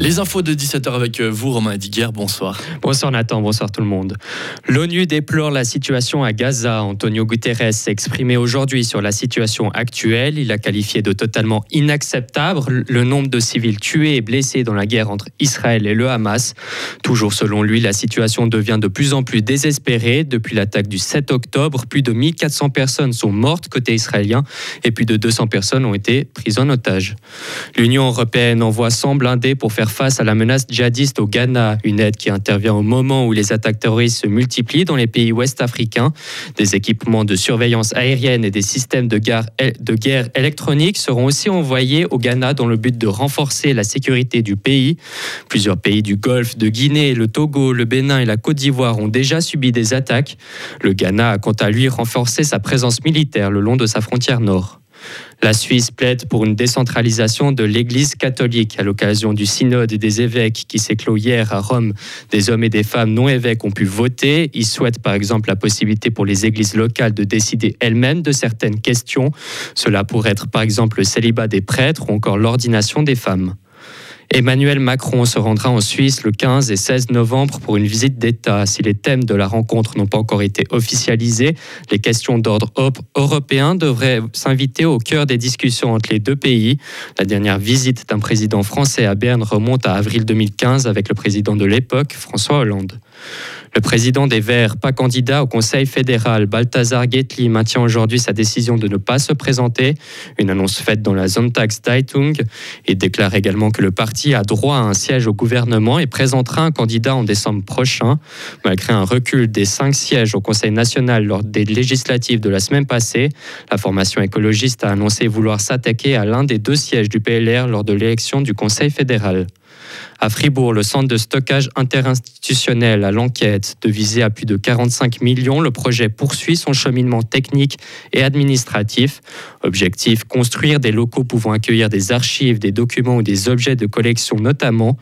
Les infos de 17h avec euh, vous, Romain Diguer. Bonsoir. Bonsoir Nathan, bonsoir tout le monde. L'ONU déplore la situation à Gaza. Antonio Guterres s'est exprimé aujourd'hui sur la situation actuelle. Il a qualifié de totalement inacceptable le nombre de civils tués et blessés dans la guerre entre Israël et le Hamas. Toujours selon lui, la situation devient de plus en plus désespérée. Depuis l'attaque du 7 octobre, plus de 1400 personnes sont mortes côté israélien et plus de 200 personnes ont été prises en otage. L'Union européenne envoie 100 blindés pour faire face à la menace djihadiste au Ghana, une aide qui intervient au moment où les attaques terroristes se multiplient dans les pays ouest africains. Des équipements de surveillance aérienne et des systèmes de guerre, de guerre électronique seront aussi envoyés au Ghana dans le but de renforcer la sécurité du pays. Plusieurs pays du Golfe, de Guinée, le Togo, le Bénin et la Côte d'Ivoire ont déjà subi des attaques. Le Ghana a quant à lui renforcé sa présence militaire le long de sa frontière nord. La Suisse plaide pour une décentralisation de l'Église catholique à l'occasion du synode des évêques qui s'est clos hier à Rome. Des hommes et des femmes non évêques ont pu voter. Ils souhaitent par exemple la possibilité pour les églises locales de décider elles-mêmes de certaines questions. Cela pourrait être par exemple le célibat des prêtres ou encore l'ordination des femmes. Emmanuel Macron se rendra en Suisse le 15 et 16 novembre pour une visite d'État. Si les thèmes de la rencontre n'ont pas encore été officialisés, les questions d'ordre européen devraient s'inviter au cœur des discussions entre les deux pays. La dernière visite d'un président français à Berne remonte à avril 2015 avec le président de l'époque, François Hollande. Le président des Verts, pas candidat au Conseil fédéral, Balthazar Guetli, maintient aujourd'hui sa décision de ne pas se présenter. Une annonce faite dans la Zeitung. Il déclare également que le parti a droit à un siège au gouvernement et présentera un candidat en décembre prochain. Malgré un recul des cinq sièges au Conseil national lors des législatives de la semaine passée, la formation écologiste a annoncé vouloir s'attaquer à l'un des deux sièges du PLR lors de l'élection du Conseil fédéral. À Fribourg, le centre de stockage interinstitutionnel à l'enquête de viser à plus de 45 millions, le projet poursuit son cheminement technique et administratif. Objectif, construire des locaux pouvant accueillir des archives, des documents ou des objets de collection notamment.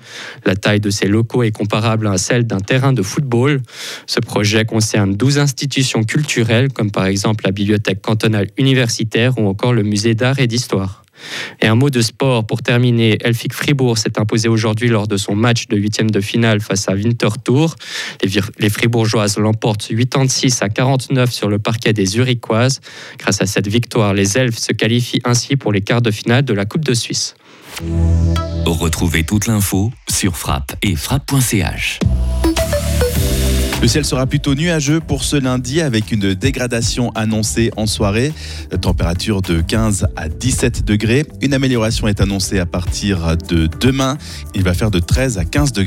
La taille de ces locaux est comparable à celle d'un terrain de football. Ce projet concerne 12 institutions culturelles comme par exemple la bibliothèque cantonale universitaire ou encore le musée d'art et d'histoire. Et un mot de sport pour terminer. Elfic Fribourg s'est imposé aujourd'hui lors de son match de huitième de finale face à Winterthur. Les, Fribourgeoises l'emportent 86 à 49 sur le parquet des Zurichoises. Grâce à cette victoire, les Elfes se qualifient ainsi pour les quarts de finale de la Coupe de Suisse. Retrouvez toute l'info sur frappe et frappe.ch. Le ciel sera plutôt nuageux pour ce lundi avec une dégradation annoncée en soirée. Température de 15 à 17 degrés. Une amélioration est annoncée à partir de demain. Il va faire de 13 à 15 degrés.